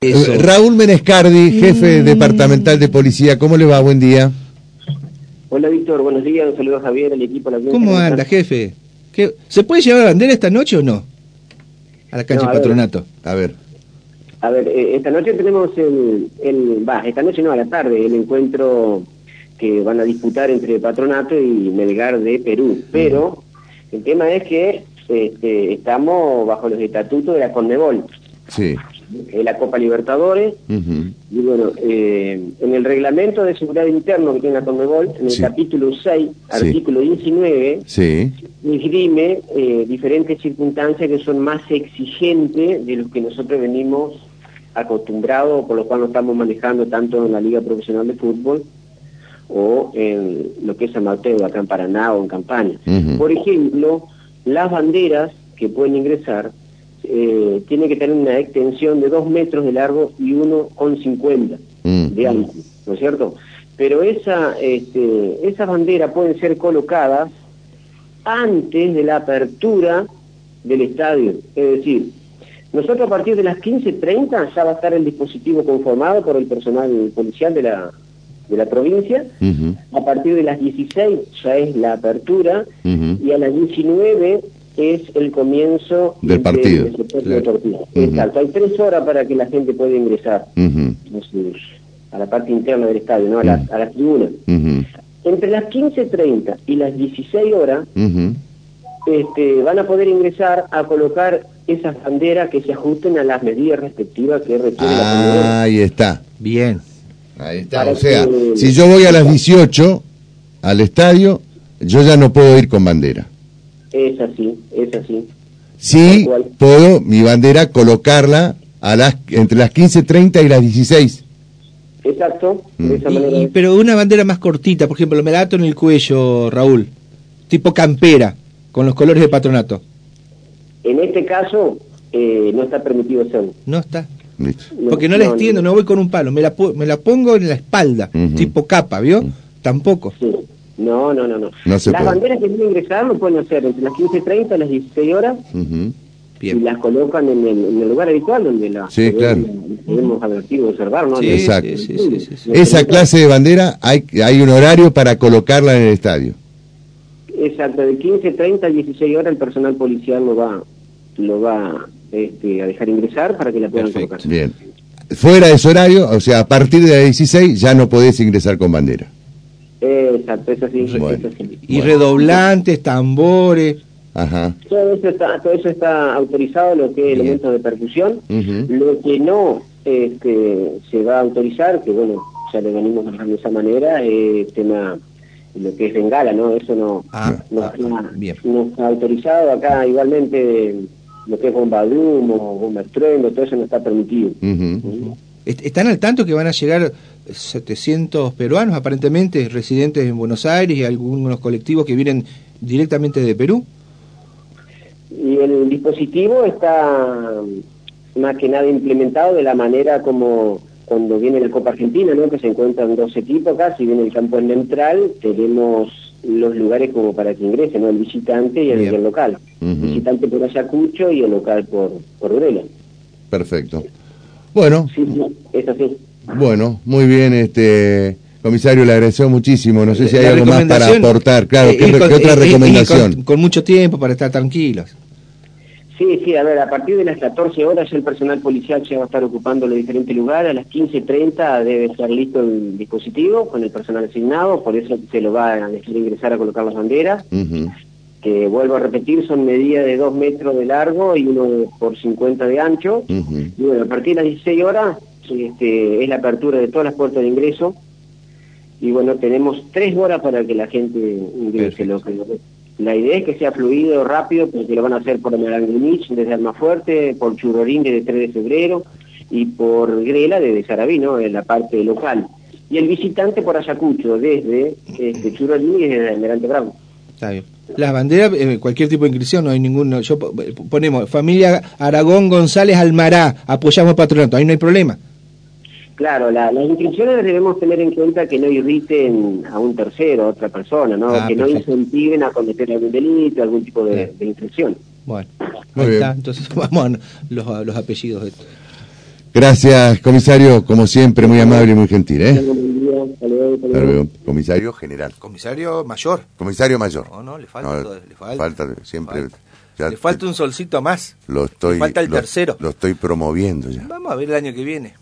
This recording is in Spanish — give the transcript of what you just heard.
Eh, Raúl Menescardi, jefe departamental de policía, ¿cómo le va? Buen día. Hola Víctor, buenos días, un saludo a Javier, al equipo. La ¿Cómo anda, jefe? ¿Se puede llevar la bandera esta noche o no? A la cancha Patronato. A ver. A ver, eh, esta noche tenemos el, el, va, esta noche no, a la tarde, el encuentro que van a disputar entre Patronato y Melgar de Perú. Pero el tema es que este, estamos bajo los estatutos de la Conmebol. Sí. Eh, la Copa Libertadores. Y bueno, eh, en el reglamento de seguridad interno que tiene la Conmebol, en el capítulo 6, artículo 19, sí. esgrime eh, diferentes circunstancias que son más exigentes de los que nosotros venimos acostumbrados, por lo cual nos estamos manejando tanto en la Liga Profesional de Fútbol o en lo que es amateur, acá en Paraná o en Campaña. Por ejemplo, las banderas que pueden ingresar eh, tiene que tener una extensión de 2 metros de largo y 1,50 mm. de ancho, ¿no es cierto? Pero esa, este, esas banderas pueden ser colocadas antes de la apertura del estadio. Es decir, nosotros a partir de las 15.30 ya va a estar el dispositivo conformado por el personal policial de la, de la provincia. A partir de las 16 ya es la apertura y a las 19 es el comienzo del partido. Exacto, hay tres horas para que la gente pueda ingresar a la parte interna del estadio, ¿no? a, las, a las tribunas. Entre las 15.30 y las 16 horas este, van a poder ingresar a colocar esas banderas que se ajusten a las medidas respectivas que requiere la comunidad. Ahí está. Bien. Ahí está. o sea, si yo voy a las 18 al estadio, yo ya no puedo ir con bandera. Es así, es así. Sí, puedo mi bandera colocarla a las entre las 15.30 y las 16. Exacto, de mm. esa manera. pero una bandera más cortita, por ejemplo, me la ato en el cuello, Raúl, tipo campera, con los colores de patronato. En este caso, eh, no está permitido hacerlo. No está. Porque no, la extiendo, no, voy con un palo, me la, me la pongo en la espalda, tipo capa, ¿vio? Tampoco. Sí. No, no, no, no. las banderas que tienen ingresar lo pueden hacer entre las 15.30 y las 16 horas y las colocan en el, lugar habitual donde la sí, claro. podemos advertir o observar, ¿no? Exacto. Esa clase de bandera hay, hay un horario para colocarla en el estadio. Exacto, de 15.30 a 16 horas el personal policial lo va lo va este, a dejar ingresar para que la puedan colocar. Bien. Fuera de ese horario, o sea, a partir de las 16 ya no podés ingresar con bandera. Exacto, eso sí. Y redoblantes, tambores. Ajá. Todo eso está, todo eso está autorizado, lo que es elementos de percusión. Lo que no este, se va a autorizar, que bueno, ya lo venimos de esa manera, es tema lo que es bengala, ¿no? Eso no, ah, no, ah, está autorizado. Acá igualmente lo que es bomba de humo, bomba estruendo, todo eso no está permitido. ¿Están al tanto que van a llegar 700 peruanos, aparentemente residentes en Buenos Aires y algunos colectivos que vienen directamente de Perú? Y el dispositivo está más que nada implementado de la manera como cuando viene la Copa Argentina, ¿no? que se encuentran dos equipos acá, si viene el campo neutral, tenemos los lugares como para que ingresen, ¿no? el visitante y el, local. Visitante por Ayacucho y el local por, por Perfecto. Bueno. Sí, es así. Bueno, muy bien, este comisario, le agradeció muchísimo. No sé si hay algo más para aportar. Claro, ¿qué, otra recomendación? Con, mucho tiempo para estar tranquilos. Sí, sí, a ver, a partir de las 14 horas el personal policial se va a estar ocupando los diferentes lugares. A las 15.30 debe estar listo el dispositivo con el personal asignado, por eso se lo va a dejar ingresar a colocar las banderas que vuelvo a repetir, son medidas de 2 metros de largo y uno por 50 de ancho. Y bueno, a partir de las 16 horas este, es la apertura de todas las puertas de ingreso. Y bueno, tenemos 3 horas para que la gente ingrese. Lo que, la idea es que sea fluido, rápido, porque lo van a hacer por Marangunich desde Almafuerte, por Churorín desde 3 de febrero y por Grela desde Sarabí, en la parte local. Y el visitante por Ayacucho, desde este, Churorín y desde Almirante Brown. Está bien. Las banderas, eh, cualquier tipo de inscripción, no hay ninguno. Yo ponemos familia Aragón González Almará, apoyamos patronato, ahí no hay problema. Claro, las inscripciones debemos tener en cuenta que no irriten a un tercero, a otra persona, ¿no? Ah, que no incentiven a cometer algún delito, algún tipo de, inscripción. Bueno, ahí está. Entonces vamos a los, los apellidos. Gracias, comisario, como siempre, muy amable y muy gentil. ¿eh? Comisario general. Comisario mayor. Comisario mayor. No, no, le falta. le falta, siempre. le falta un solcito más. Lo estoy, le falta el tercero. Lo estoy promoviendo ya. Vamos a ver el año que viene.